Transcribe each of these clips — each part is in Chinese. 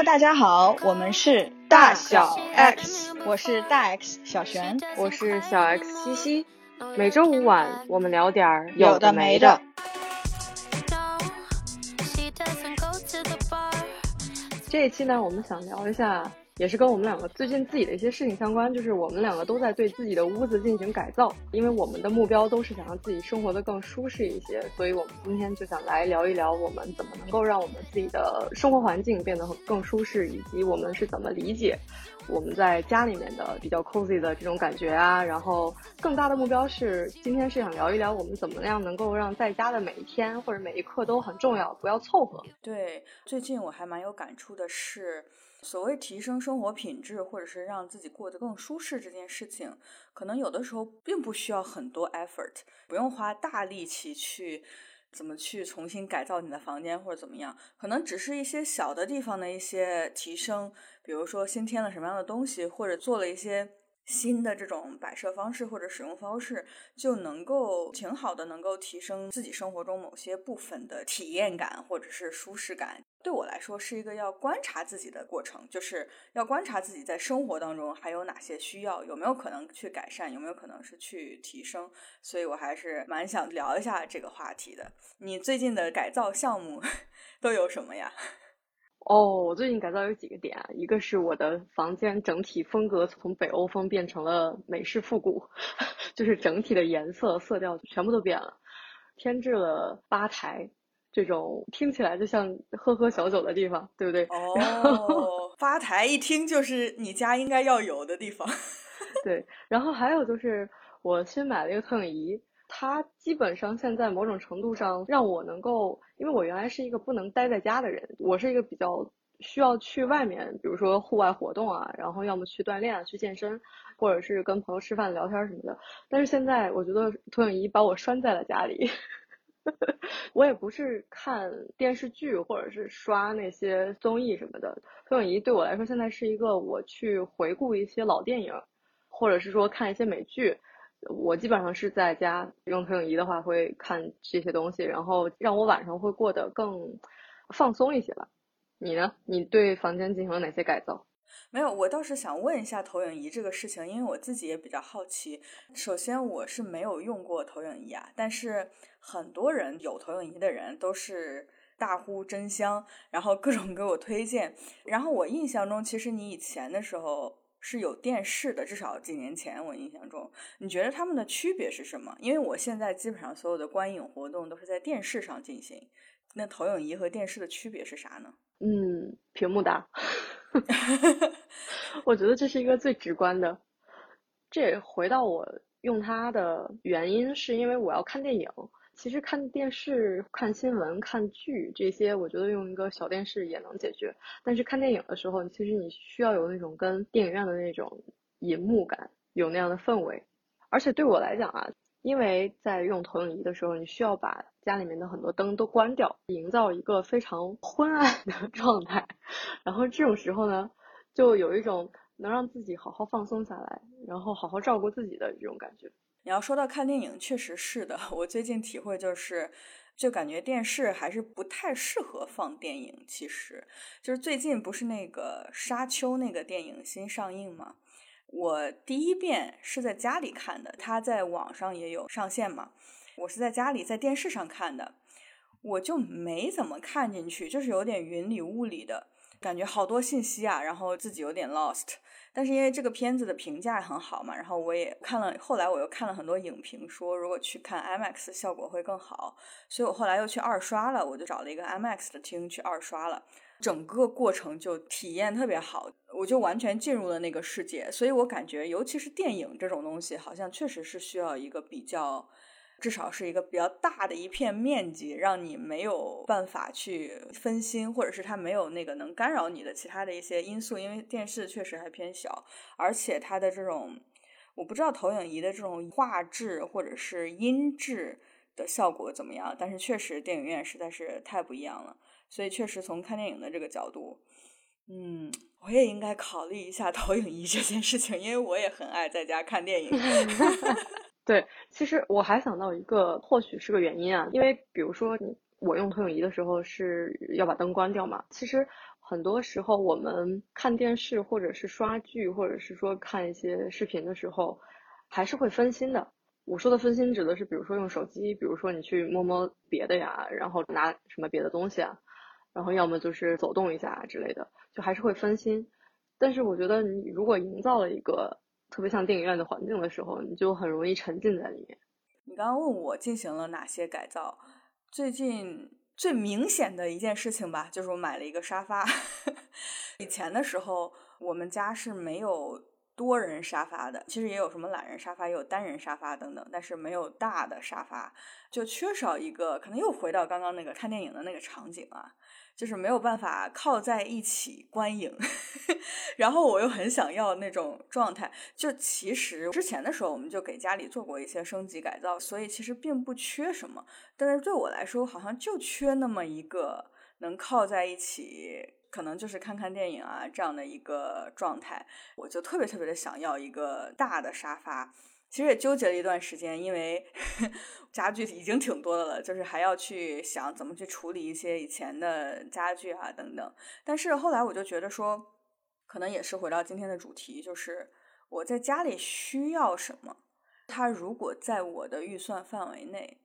Hello，大家好，我们是大小 X，我是大 X 小璇，我是小 X 西西。每周五晚，我们聊点儿有的没的。这一期呢，我们想聊一下。也是跟我们两个最近自己的一些事情相关，就是我们两个都在对自己的屋子进行改造，因为我们的目标都是想让自己生活的更舒适一些，所以我们今天就想来聊一聊我们怎么能够让我们自己的生活环境变得更舒适，以及我们是怎么理解我们在家里面的比较 cozy 的这种感觉啊。然后更大的目标是今天是想聊一聊我们怎么样能够让在家的每一天或者每一刻都很重要，不要凑合。对，最近我还蛮有感触的是。所谓提升生活品质，或者是让自己过得更舒适这件事情，可能有的时候并不需要很多 effort，不用花大力气去怎么去重新改造你的房间或者怎么样，可能只是一些小的地方的一些提升，比如说新添了什么样的东西，或者做了一些。新的这种摆设方式或者使用方式，就能够挺好的，能够提升自己生活中某些部分的体验感或者是舒适感。对我来说，是一个要观察自己的过程，就是要观察自己在生活当中还有哪些需要，有没有可能去改善，有没有可能是去提升。所以我还是蛮想聊一下这个话题的。你最近的改造项目 都有什么呀？哦，我最近改造有几个点，一个是我的房间整体风格从北欧风变成了美式复古，就是整体的颜色色调全部都变了，添置了吧台，这种听起来就像喝喝小酒的地方，对不对？哦，吧台一听就是你家应该要有的地方。对，然后还有就是我新买了一个投影仪。它基本上现在某种程度上让我能够，因为我原来是一个不能待在家的人，我是一个比较需要去外面，比如说户外活动啊，然后要么去锻炼啊，去健身，或者是跟朋友吃饭聊天什么的。但是现在我觉得投影仪把我拴在了家里，我也不是看电视剧或者是刷那些综艺什么的，投影仪对我来说现在是一个我去回顾一些老电影，或者是说看一些美剧。我基本上是在家用投影仪的话，会看这些东西，然后让我晚上会过得更放松一些吧。你呢？你对房间进行了哪些改造？没有，我倒是想问一下投影仪这个事情，因为我自己也比较好奇。首先，我是没有用过投影仪啊，但是很多人有投影仪的人都是大呼真香，然后各种给我推荐。然后我印象中，其实你以前的时候。是有电视的，至少几年前我印象中，你觉得他们的区别是什么？因为我现在基本上所有的观影活动都是在电视上进行，那投影仪和电视的区别是啥呢？嗯，屏幕大，我觉得这是一个最直观的。这也回到我用它的原因，是因为我要看电影。其实看电视、看新闻、看剧这些，我觉得用一个小电视也能解决。但是看电影的时候，其实你需要有那种跟电影院的那种银幕感，有那样的氛围。而且对我来讲啊，因为在用投影仪的时候，你需要把家里面的很多灯都关掉，营造一个非常昏暗的 状态。然后这种时候呢，就有一种能让自己好好放松下来，然后好好照顾自己的这种感觉。你要说到看电影，确实是的。我最近体会就是，就感觉电视还是不太适合放电影。其实，就是最近不是那个《沙丘》那个电影新上映吗？我第一遍是在家里看的，它在网上也有上线嘛。我是在家里在电视上看的，我就没怎么看进去，就是有点云里雾里的感觉，好多信息啊，然后自己有点 lost。但是因为这个片子的评价很好嘛，然后我也看了，后来我又看了很多影评，说如果去看 IMAX 效果会更好，所以我后来又去二刷了，我就找了一个 IMAX 的厅去二刷了，整个过程就体验特别好，我就完全进入了那个世界，所以我感觉尤其是电影这种东西，好像确实是需要一个比较。至少是一个比较大的一片面积，让你没有办法去分心，或者是它没有那个能干扰你的其他的一些因素。因为电视确实还偏小，而且它的这种，我不知道投影仪的这种画质或者是音质的效果怎么样，但是确实电影院实在是太不一样了。所以确实从看电影的这个角度，嗯，我也应该考虑一下 投影仪这件事情，因为我也很爱在家看电影。对，其实我还想到一个，或许是个原因啊，因为比如说你我用投影仪的时候是要把灯关掉嘛，其实很多时候我们看电视或者是刷剧，或者是说看一些视频的时候，还是会分心的。我说的分心指的是，比如说用手机，比如说你去摸摸别的呀，然后拿什么别的东西啊，然后要么就是走动一下之类的，就还是会分心。但是我觉得你如果营造了一个特别像电影院的环境的时候，你就很容易沉浸在里面。你刚刚问我进行了哪些改造，最近。最明显的一件事情吧，就是我买了一个沙发。以前的时候，我们家是没有多人沙发的，其实也有什么懒人沙发，也有单人沙发等等，但是没有大的沙发，就缺少一个。可能又回到刚刚那个看电影的那个场景啊。就是没有办法靠在一起观影，然后我又很想要那种状态。就其实之前的时候，我们就给家里做过一些升级改造，所以其实并不缺什么。但是对我来说，好像就缺那么一个能靠在一起，可能就是看看电影啊这样的一个状态。我就特别特别的想要一个大的沙发。其实也纠结了一段时间，因为 家具已经挺多的了，就是还要去想怎么去处理一些以前的家具啊等等。但是后来我就觉得说，可能也是回到今天的主题，就是我在家里需要什么，它如果在我的预算范围内，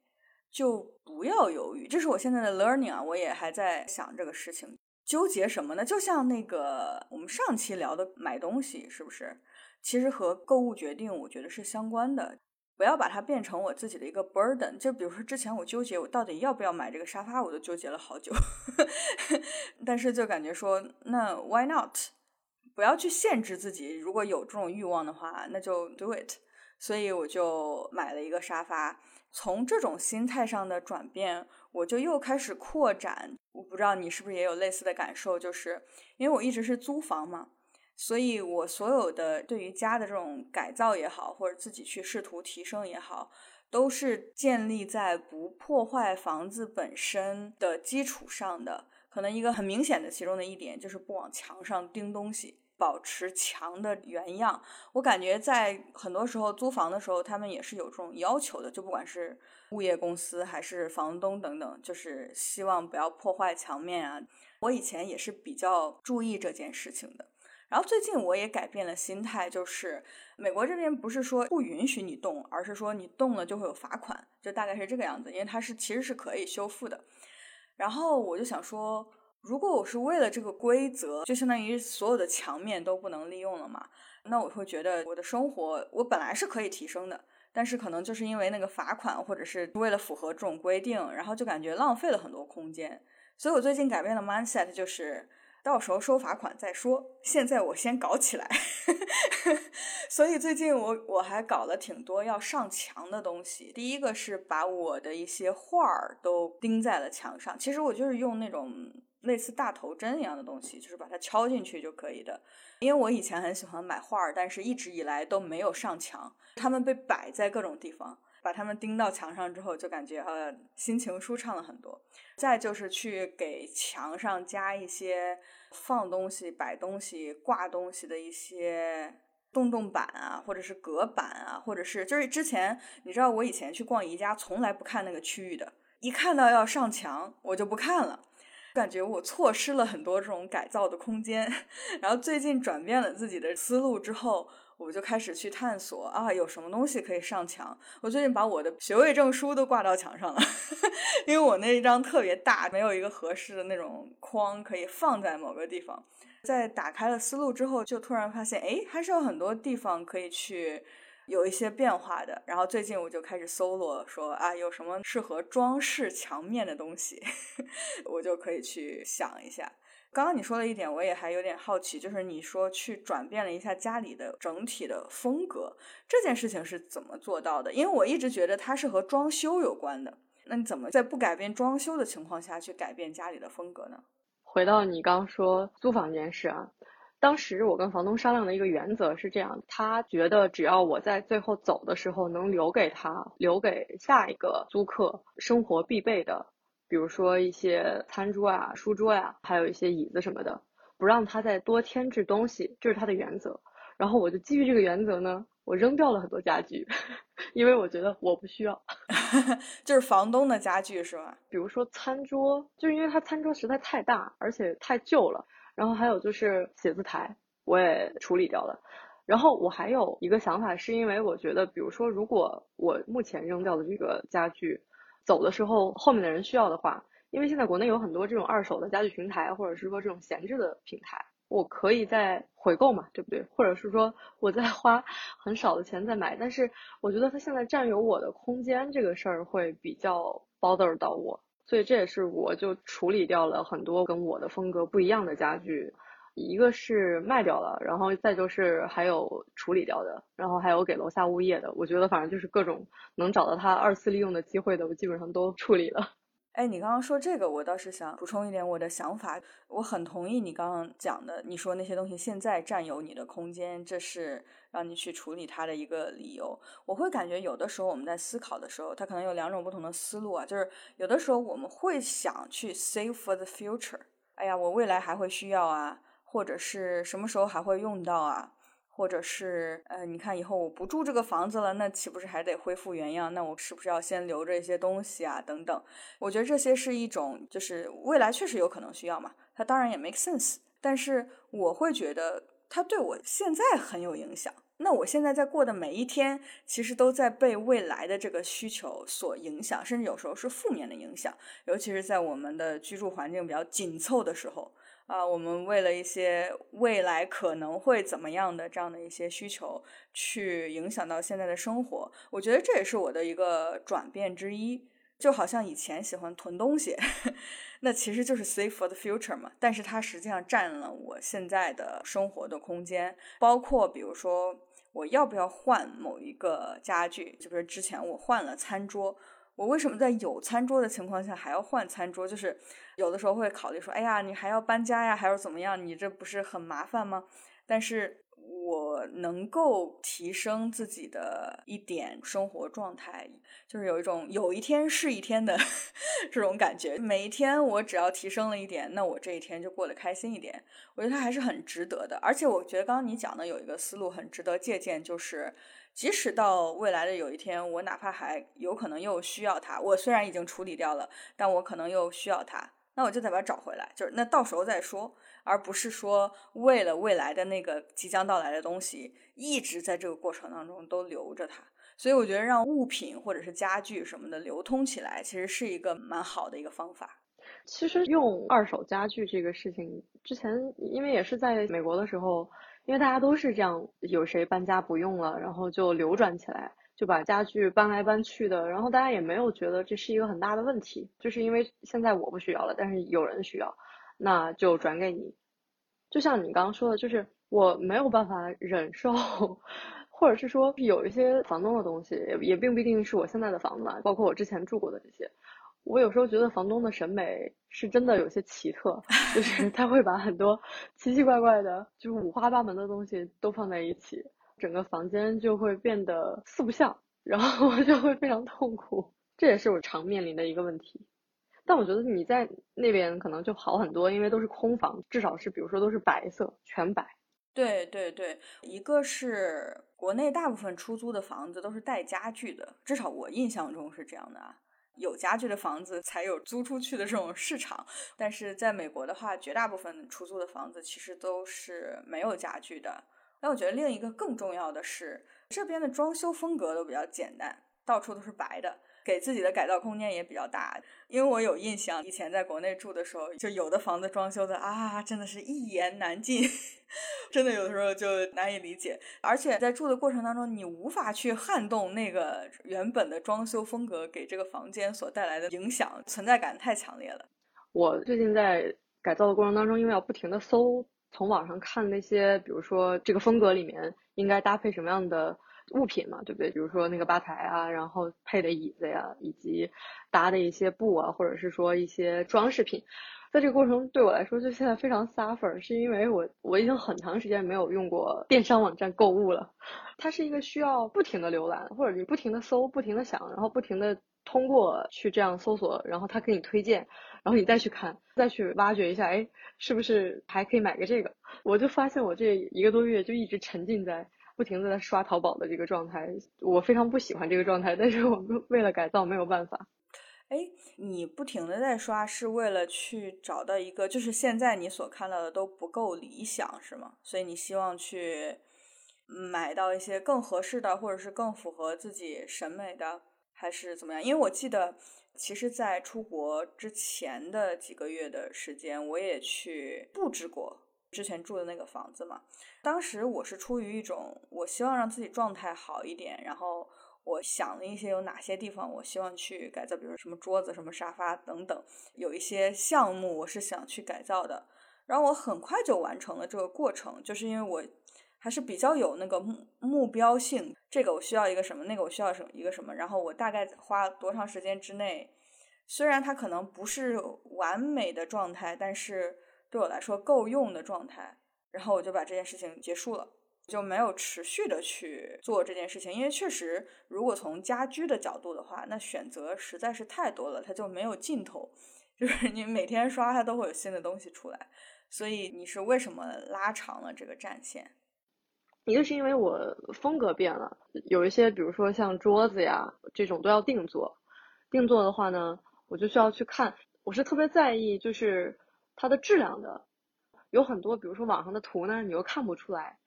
就不要犹豫。这是我现在的 learning 啊，我也还在想这个事情，纠结什么呢？就像那个我们上期聊的买东西，是不是？其实和购物决定，我觉得是相关的。不要把它变成我自己的一个 burden。就比如说之前我纠结我到底要不要买这个沙发，我都纠结了好久。但是就感觉说，那 why not？不要去限制自己。如果有这种欲望的话，那就 do it。所以我就买了一个沙发。从这种心态上的转变，我就又开始扩展。我不知道你是不是也有类似的感受，就是因为我一直是租房嘛。所以，我所有的对于家的这种改造也好，或者自己去试图提升也好，都是建立在不破坏房子本身的基础上的。可能一个很明显的其中的一点就是不往墙上钉东西，保持墙的原样。我感觉在很多时候租房的时候，他们也是有这种要求的，就不管是物业公司还是房东等等，就是希望不要破坏墙面啊。我以前也是比较注意这件事情的。然后最近我也改变了心态，就是美国这边不是说不允许你动，而是说你动了就会有罚款，就大概是这个样子，因为它是其实是可以修复的。然后我就想说，如果我是为了这个规则，就相当于所有的墙面都不能利用了嘛，那我会觉得我的生活我本来是可以提升的，但是可能就是因为那个罚款或者是为了符合这种规定，然后就感觉浪费了很多空间。所以我最近改变了 mindset，就是。到时候收罚款再说，现在我先搞起来。所以最近我我还搞了挺多要上墙的东西。第一个是把我的一些画儿都钉在了墙上，其实我就是用那种类似大头针一样的东西，就是把它敲进去就可以的。因为我以前很喜欢买画儿，但是一直以来都没有上墙，它们被摆在各种地方。把它们钉到墙上之后，就感觉呃心情舒畅了很多。再就是去给墙上加一些放东西、摆东西、挂东西的一些洞洞板啊，或者是隔板啊，或者是就是之前你知道我以前去逛宜家从来不看那个区域的，一看到要上墙我就不看了，感觉我错失了很多这种改造的空间。然后最近转变了自己的思路之后。我就开始去探索啊，有什么东西可以上墙？我最近把我的学位证书都挂到墙上了，因为我那一张特别大，没有一个合适的那种框可以放在某个地方。在打开了思路之后，就突然发现，哎，还是有很多地方可以去有一些变化的。然后最近我就开始搜罗，说啊，有什么适合装饰墙面的东西，我就可以去想一下。刚刚你说的一点，我也还有点好奇，就是你说去转变了一下家里的整体的风格，这件事情是怎么做到的？因为我一直觉得它是和装修有关的。那你怎么在不改变装修的情况下去改变家里的风格呢？回到你刚说租房这件事啊，当时我跟房东商量的一个原则是这样：他觉得只要我在最后走的时候能留给他、留给下一个租客生活必备的。比如说一些餐桌啊、书桌呀，还有一些椅子什么的，不让他再多添置东西，这是他的原则。然后我就基于这个原则呢，我扔掉了很多家具，因为我觉得我不需要。就是房东的家具是吧？比如说餐桌，就是因为他餐桌实在太大，而且太旧了。然后还有就是写字台，我也处理掉了。然后我还有一个想法，是因为我觉得，比如说，如果我目前扔掉的这个家具，走的时候后面的人需要的话，因为现在国内有很多这种二手的家具平台，或者是说这种闲置的平台，我可以再回购嘛，对不对？或者是说我再花很少的钱再买，但是我觉得它现在占有我的空间这个事儿会比较 bother 到我，所以这也是我就处理掉了很多跟我的风格不一样的家具。一个是卖掉了，然后再就是还有处理掉的，然后还有给楼下物业的。我觉得反正就是各种能找到他二次利用的机会的，我基本上都处理了。哎，你刚刚说这个，我倒是想补充一点我的想法。我很同意你刚刚讲的，你说那些东西现在占有你的空间，这是让你去处理它的一个理由。我会感觉有的时候我们在思考的时候，它可能有两种不同的思路啊，就是有的时候我们会想去 save for the future，哎呀，我未来还会需要啊。或者是什么时候还会用到啊？或者是呃，你看以后我不住这个房子了，那岂不是还得恢复原样？那我是不是要先留着一些东西啊？等等，我觉得这些是一种，就是未来确实有可能需要嘛。它当然也 make sense，但是我会觉得它对我现在很有影响。那我现在在过的每一天，其实都在被未来的这个需求所影响，甚至有时候是负面的影响，尤其是在我们的居住环境比较紧凑的时候。啊，我们为了一些未来可能会怎么样的这样的一些需求，去影响到现在的生活，我觉得这也是我的一个转变之一。就好像以前喜欢囤东西，那其实就是 save for the future 嘛，但是它实际上占了我现在的生活的空间，包括比如说我要不要换某一个家具，就比如之前我换了餐桌。我为什么在有餐桌的情况下还要换餐桌？就是有的时候会考虑说，哎呀，你还要搬家呀，还是怎么样？你这不是很麻烦吗？但是我能够提升自己的一点生活状态，就是有一种有一天是一天的 这种感觉。每一天我只要提升了一点，那我这一天就过得开心一点。我觉得它还是很值得的。而且我觉得刚刚你讲的有一个思路很值得借鉴，就是。即使到未来的有一天，我哪怕还有可能又需要它，我虽然已经处理掉了，但我可能又需要它，那我就得把它找回来，就是那到时候再说，而不是说为了未来的那个即将到来的东西，一直在这个过程当中都留着它。所以我觉得让物品或者是家具什么的流通起来，其实是一个蛮好的一个方法。其实用二手家具这个事情，之前因为也是在美国的时候。因为大家都是这样，有谁搬家不用了，然后就流转起来，就把家具搬来搬去的，然后大家也没有觉得这是一个很大的问题，就是因为现在我不需要了，但是有人需要，那就转给你。就像你刚刚说的，就是我没有办法忍受，或者是说有一些房东的东西，也也并不一定是我现在的房子，包括我之前住过的这些。我有时候觉得房东的审美是真的有些奇特，就是 他会把很多奇奇怪怪的，就是五花八门的东西都放在一起，整个房间就会变得四不像，然后我就会非常痛苦。这也是我常面临的一个问题。但我觉得你在那边可能就好很多，因为都是空房，至少是比如说都是白色，全白。对对对，一个是国内大部分出租的房子都是带家具的，至少我印象中是这样的啊。有家具的房子才有租出去的这种市场，但是在美国的话，绝大部分出租的房子其实都是没有家具的。那我觉得另一个更重要的是，这边的装修风格都比较简单，到处都是白的。给自己的改造空间也比较大，因为我有印象，以前在国内住的时候，就有的房子装修的啊，真的是一言难尽，真的有的时候就难以理解。而且在住的过程当中，你无法去撼动那个原本的装修风格给这个房间所带来的影响，存在感太强烈了。我最近在改造的过程当中，因为要不停的搜，从网上看那些，比如说这个风格里面应该搭配什么样的。物品嘛，对不对？比如说那个吧台啊，然后配的椅子呀，以及搭的一些布啊，或者是说一些装饰品，在这个过程对我来说，就现在非常 suffer，是因为我我已经很长时间没有用过电商网站购物了。它是一个需要不停的浏览，或者你不停的搜，不停的想，然后不停的通过去这样搜索，然后他给你推荐，然后你再去看，再去挖掘一下，哎，是不是还可以买个这个？我就发现我这一个多月就一直沉浸在。不停的在刷淘宝的这个状态，我非常不喜欢这个状态，但是我们为了改造没有办法。哎，你不停的在刷，是为了去找到一个，就是现在你所看到的都不够理想，是吗？所以你希望去买到一些更合适的，或者是更符合自己审美的，还是怎么样？因为我记得，其实，在出国之前的几个月的时间，我也去布置过之前住的那个房子嘛。当时我是出于一种，我希望让自己状态好一点，然后。我想了一些有哪些地方我希望去改造，比如什么桌子、什么沙发等等，有一些项目我是想去改造的。然后我很快就完成了这个过程，就是因为我还是比较有那个目目标性，这个我需要一个什么，那个我需要什么一个什么，然后我大概花多长时间之内，虽然它可能不是完美的状态，但是对我来说够用的状态，然后我就把这件事情结束了。就没有持续的去做这件事情，因为确实，如果从家居的角度的话，那选择实在是太多了，它就没有尽头。就是你每天刷，它都会有新的东西出来。所以你是为什么拉长了这个战线？一个是因为我风格变了，有一些比如说像桌子呀这种都要定做。定做的话呢，我就需要去看，我是特别在意就是它的质量的。有很多比如说网上的图呢，你又看不出来。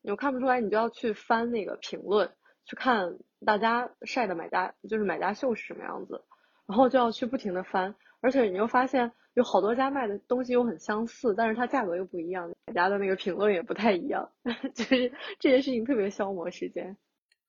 你又看不出来，你就要去翻那个评论，去看大家晒的买家就是买家秀是什么样子，然后就要去不停的翻，而且你又发现有好多家卖的东西又很相似，但是它价格又不一样，买家的那个评论也不太一样，就是这件事情特别消磨时间。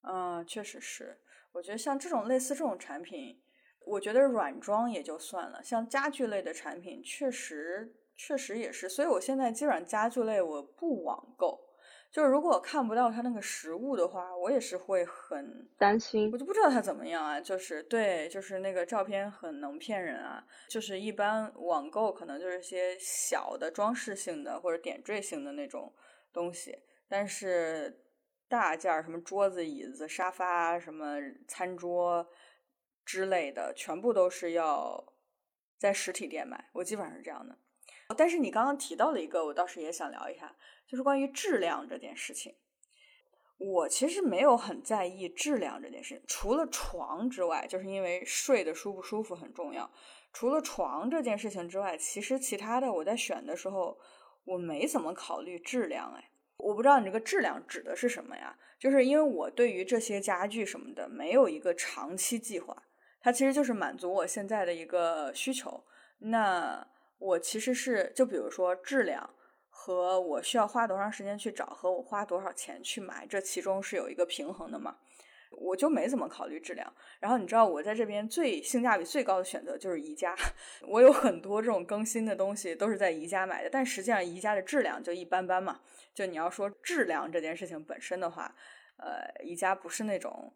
嗯，确实是，我觉得像这种类似这种产品，我觉得软装也就算了，像家具类的产品，确实确实也是，所以我现在基本上家具类我不网购。就是如果我看不到它那个实物的话，我也是会很担心。我就不知道它怎么样啊，就是对，就是那个照片很能骗人啊。就是一般网购可能就是些小的装饰性的或者点缀性的那种东西，但是大件儿什么桌子、椅子、沙发、什么餐桌之类的，全部都是要在实体店买。我基本上是这样的。但是你刚刚提到了一个，我倒是也想聊一下。就是关于质量这件事情，我其实没有很在意质量这件事情。除了床之外，就是因为睡得舒不舒服很重要。除了床这件事情之外，其实其他的我在选的时候，我没怎么考虑质量。哎，我不知道你这个质量指的是什么呀？就是因为我对于这些家具什么的没有一个长期计划，它其实就是满足我现在的一个需求。那我其实是就比如说质量。和我需要花多长时间去找，和我花多少钱去买，这其中是有一个平衡的嘛？我就没怎么考虑质量。然后你知道我在这边最性价比最高的选择就是宜家，我有很多这种更新的东西都是在宜家买的，但实际上宜家的质量就一般般嘛。就你要说质量这件事情本身的话，呃，宜家不是那种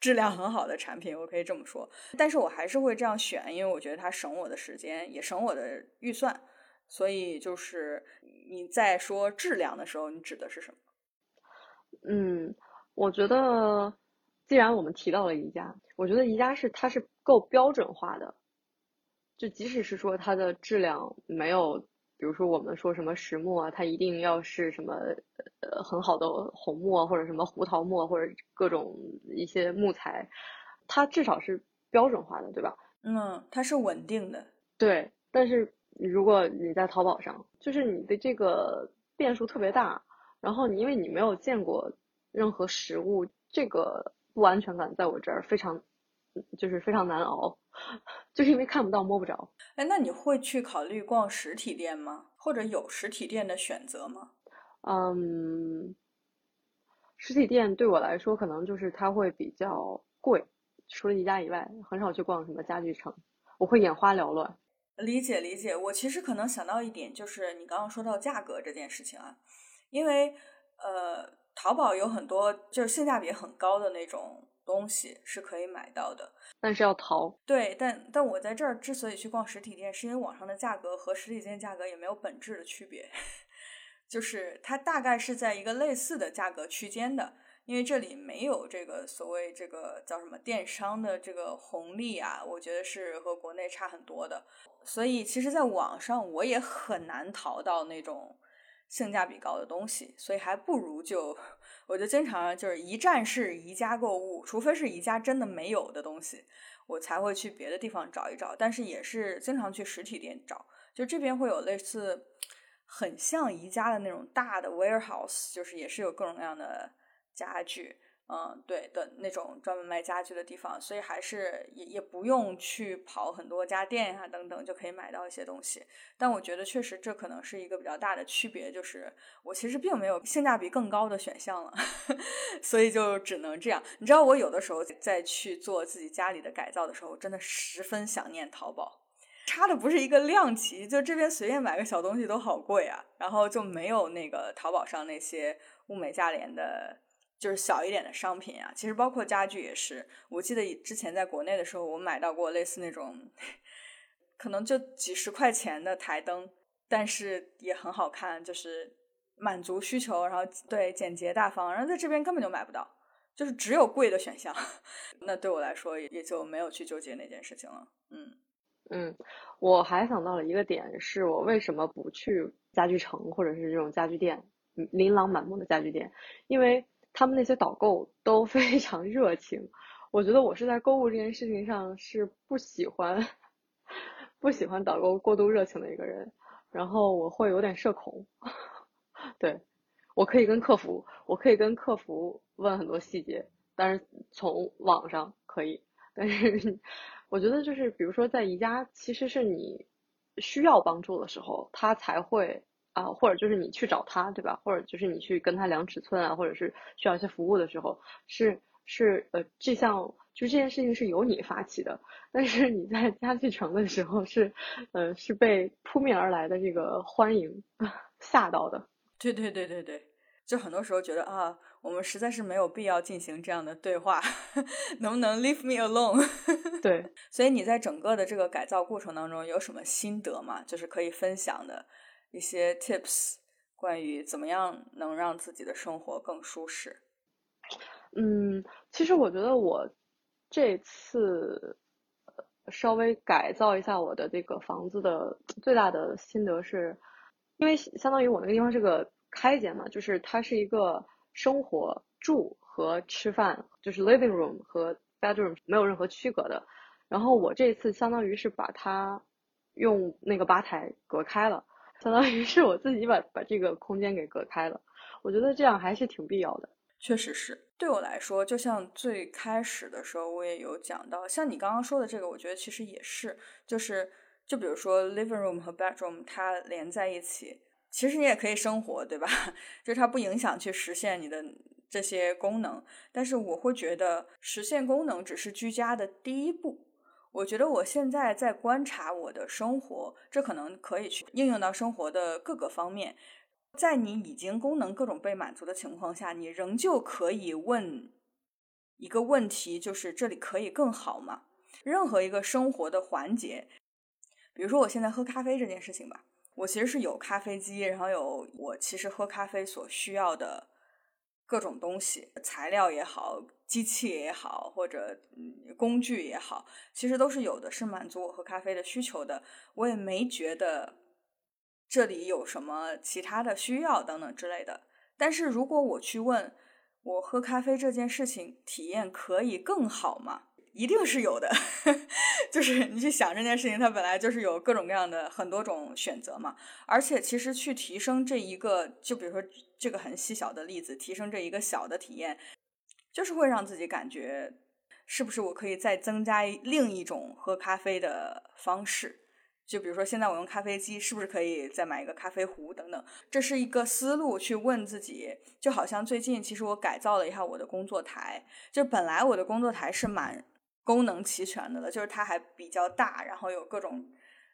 质量很好的产品，我可以这么说。但是我还是会这样选，因为我觉得它省我的时间，也省我的预算。所以就是你在说质量的时候，你指的是什么？嗯，我觉得，既然我们提到了宜家，我觉得宜家是它是够标准化的，就即使是说它的质量没有，比如说我们说什么实木啊，它一定要是什么呃很好的红木啊，或者什么胡桃木或者各种一些木材，它至少是标准化的，对吧？嗯，它是稳定的。对，但是。如果你在淘宝上，就是你的这个变数特别大，然后你因为你没有见过任何实物，这个不安全感在我这儿非常，就是非常难熬，就是因为看不到摸不着。哎，那你会去考虑逛实体店吗？或者有实体店的选择吗？嗯，实体店对我来说可能就是它会比较贵，除了宜家以外，很少去逛什么家具城，我会眼花缭乱。理解理解，我其实可能想到一点，就是你刚刚说到价格这件事情啊，因为呃，淘宝有很多就是性价比很高的那种东西是可以买到的，但是要淘。对，但但我在这儿之所以去逛实体店，是因为网上的价格和实体店价格也没有本质的区别，就是它大概是在一个类似的价格区间的。因为这里没有这个所谓这个叫什么电商的这个红利啊，我觉得是和国内差很多的。所以其实，在网上我也很难淘到那种性价比高的东西，所以还不如就我就经常就是一站式宜家购物，除非是宜家真的没有的东西，我才会去别的地方找一找，但是也是经常去实体店找，就这边会有类似很像宜家的那种大的 warehouse，就是也是有各种各样的家具。嗯，对的那种专门卖家具的地方，所以还是也也不用去跑很多家店呀等等，就可以买到一些东西。但我觉得确实这可能是一个比较大的区别，就是我其实并没有性价比更高的选项了，所以就只能这样。你知道，我有的时候在去做自己家里的改造的时候，真的十分想念淘宝，差的不是一个量级，就这边随便买个小东西都好贵啊，然后就没有那个淘宝上那些物美价廉的。就是小一点的商品啊，其实包括家具也是。我记得之前在国内的时候，我买到过类似那种，可能就几十块钱的台灯，但是也很好看，就是满足需求，然后对简洁大方，然后在这边根本就买不到，就是只有贵的选项。那对我来说也就没有去纠结那件事情了。嗯嗯，我还想到了一个点，是我为什么不去家具城或者是这种家具店，琳琅满目的家具店，因为。他们那些导购 都非常热情，我觉得我是在购物这件事情上是不喜欢不喜欢导购过度热情的一个人，然后我会有点社恐。对，我可以跟客服，我可以跟客服问很多细节，但是从网上可以，但是我觉得就是比如说在宜家，其实是你需要帮助的时候，他才会。啊，或者就是你去找他，对吧？或者就是你去跟他量尺寸啊，或者是需要一些服务的时候，是是呃，这项就这件事情是由你发起的。但是你在家具城的时候是，呃，是被扑面而来的这个欢迎吓到的。对对对对对，就很多时候觉得啊，我们实在是没有必要进行这样的对话，能不能 leave me alone？对，所以你在整个的这个改造过程当中有什么心得吗？就是可以分享的。一些 tips 关于怎么样能让自己的生活更舒适。嗯，其实我觉得我这次稍微改造一下我的这个房子的最大的心得是，因为相当于我那个地方是个开间嘛，就是它是一个生活住和吃饭，就是 living room 和 bedroom 没有任何区隔的。然后我这次相当于是把它用那个吧台隔开了。相当于是我自己把把这个空间给隔开了，我觉得这样还是挺必要的。确实是，对我来说，就像最开始的时候我也有讲到，像你刚刚说的这个，我觉得其实也是，就是就比如说 living room 和 bedroom 它连在一起，其实你也可以生活，对吧？就是它不影响去实现你的这些功能，但是我会觉得实现功能只是居家的第一步。我觉得我现在在观察我的生活，这可能可以去应用到生活的各个方面。在你已经功能各种被满足的情况下，你仍旧可以问一个问题，就是这里可以更好吗？任何一个生活的环节，比如说我现在喝咖啡这件事情吧，我其实是有咖啡机，然后有我其实喝咖啡所需要的各种东西，材料也好。机器也好，或者工具也好，其实都是有的，是满足我喝咖啡的需求的。我也没觉得这里有什么其他的需要等等之类的。但是如果我去问我喝咖啡这件事情体验可以更好吗？一定是有的。就是你去想这件事情，它本来就是有各种各样的很多种选择嘛。而且其实去提升这一个，就比如说这个很细小的例子，提升这一个小的体验。就是会让自己感觉，是不是我可以再增加另一种喝咖啡的方式？就比如说，现在我用咖啡机，是不是可以再买一个咖啡壶等等？这是一个思路，去问自己。就好像最近，其实我改造了一下我的工作台，就本来我的工作台是蛮功能齐全的了，就是它还比较大，然后有各种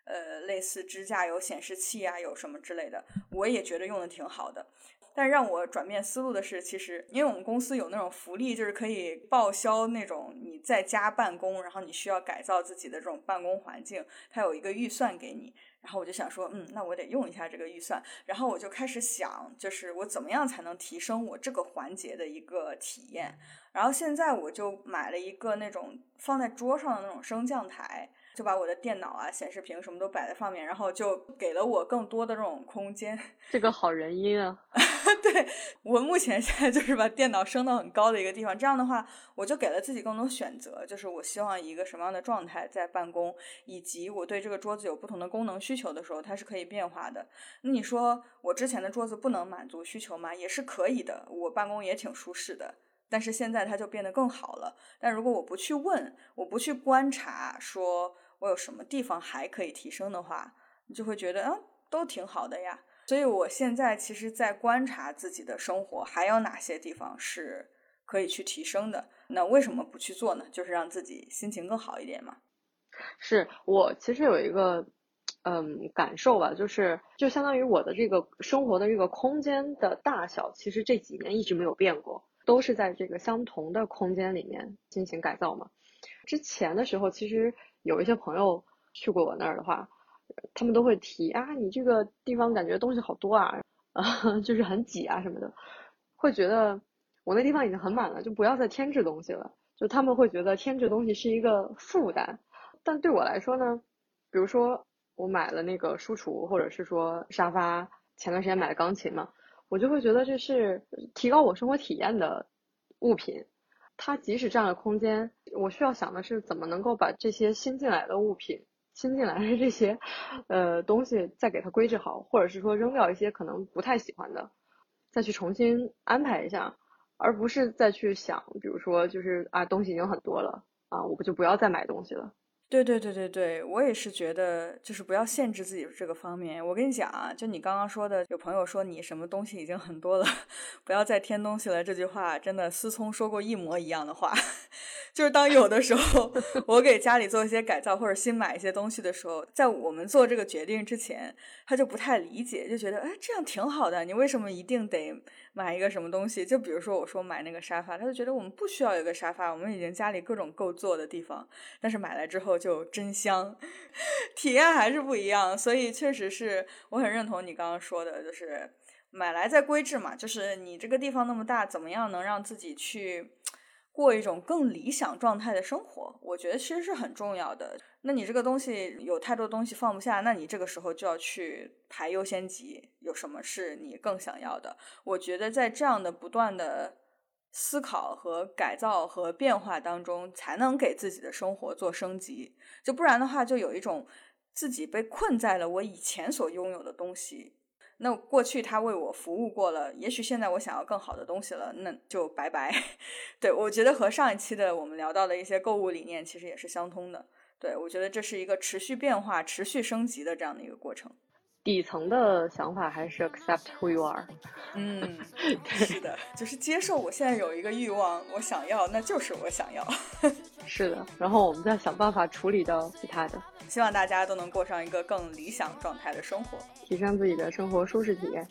呃类似支架、有显示器啊，有什么之类的，我也觉得用的挺好的。但让我转变思路的是，其实因为我们公司有那种福利，就是可以报销那种你在家办公，然后你需要改造自己的这种办公环境，它有一个预算给你。然后我就想说，嗯，那我得用一下这个预算。然后我就开始想，就是我怎么样才能提升我这个环节的一个体验。然后现在我就买了一个那种放在桌上的那种升降台，就把我的电脑啊、显示屏什么都摆在上面，然后就给了我更多的这种空间。这个好人因啊！对我目前现在就是把电脑升到很高的一个地方，这样的话，我就给了自己更多选择，就是我希望一个什么样的状态在办公，以及我对这个桌子有不同的功能需求的时候，它是可以变化的。那你说我之前的桌子不能满足需求吗？也是可以的，我办公也挺舒适的。但是现在它就变得更好了。但如果我不去问，我不去观察，说我有什么地方还可以提升的话，你就会觉得，嗯，都挺好的呀。所以我现在其实，在观察自己的生活，还有哪些地方是可以去提升的。那为什么不去做呢？就是让自己心情更好一点嘛。是我其实有一个，嗯，感受吧，就是就相当于我的这个生活的这个空间的大小，其实这几年一直没有变过。都是在这个相同的空间里面进行改造嘛。之前的时候，其实有一些朋友去过我那儿的话，他们都会提啊，你这个地方感觉东西好多啊，啊，就是很挤啊什么的，会觉得我那地方已经很满了，就不要再添置东西了。就他们会觉得添置东西是一个负担，但对我来说呢，比如说我买了那个书橱，或者是说沙发，前段时间买的钢琴嘛。我就会觉得这是提高我生活体验的物品，它即使占了空间，我需要想的是怎么能够把这些新进来的物品、新进来的这些呃东西再给它规制好，或者是说扔掉一些可能不太喜欢的，再去重新安排一下，而不是再去想，比如说就是啊东西已经很多了啊，我不就不要再买东西了。对对对对对，我也是觉得，就是不要限制自己这个方面。我跟你讲啊，就你刚刚说的，有朋友说你什么东西已经很多了，不要再添东西了。这句话真的，思聪说过一模一样的话。就是当有的时候，我给家里做一些改造或者新买一些东西的时候，在我们做这个决定之前，他就不太理解，就觉得哎这样挺好的，你为什么一定得买一个什么东西？就比如说我说买那个沙发，他就觉得我们不需要有个沙发，我们已经家里各种够坐的地方，但是买来之后就真香，体验还是不一样。所以确实是我很认同你刚刚说的，就是买来再规制嘛，就是你这个地方那么大，怎么样能让自己去。过一种更理想状态的生活，我觉得其实是很重要的。那你这个东西有太多东西放不下，那你这个时候就要去排优先级，有什么是你更想要的？我觉得在这样的不断的思考和改造和变化当中，才能给自己的生活做升级。就不然的话，就有一种自己被困在了我以前所拥有的东西。那过去他为我服务过了，也许现在我想要更好的东西了，那就拜拜。对我觉得和上一期的我们聊到的一些购物理念其实也是相通的。对我觉得这是一个持续变化、持续升级的这样的一个过程。底层的想法还是 accept who you are。嗯，是的，就是接受我现在有一个欲望，我想要，那就是我想要。是的，然后我们再想办法处理掉其他的。希望大家都能过上一个更理想状态的生活，提升自己的生活舒适体验。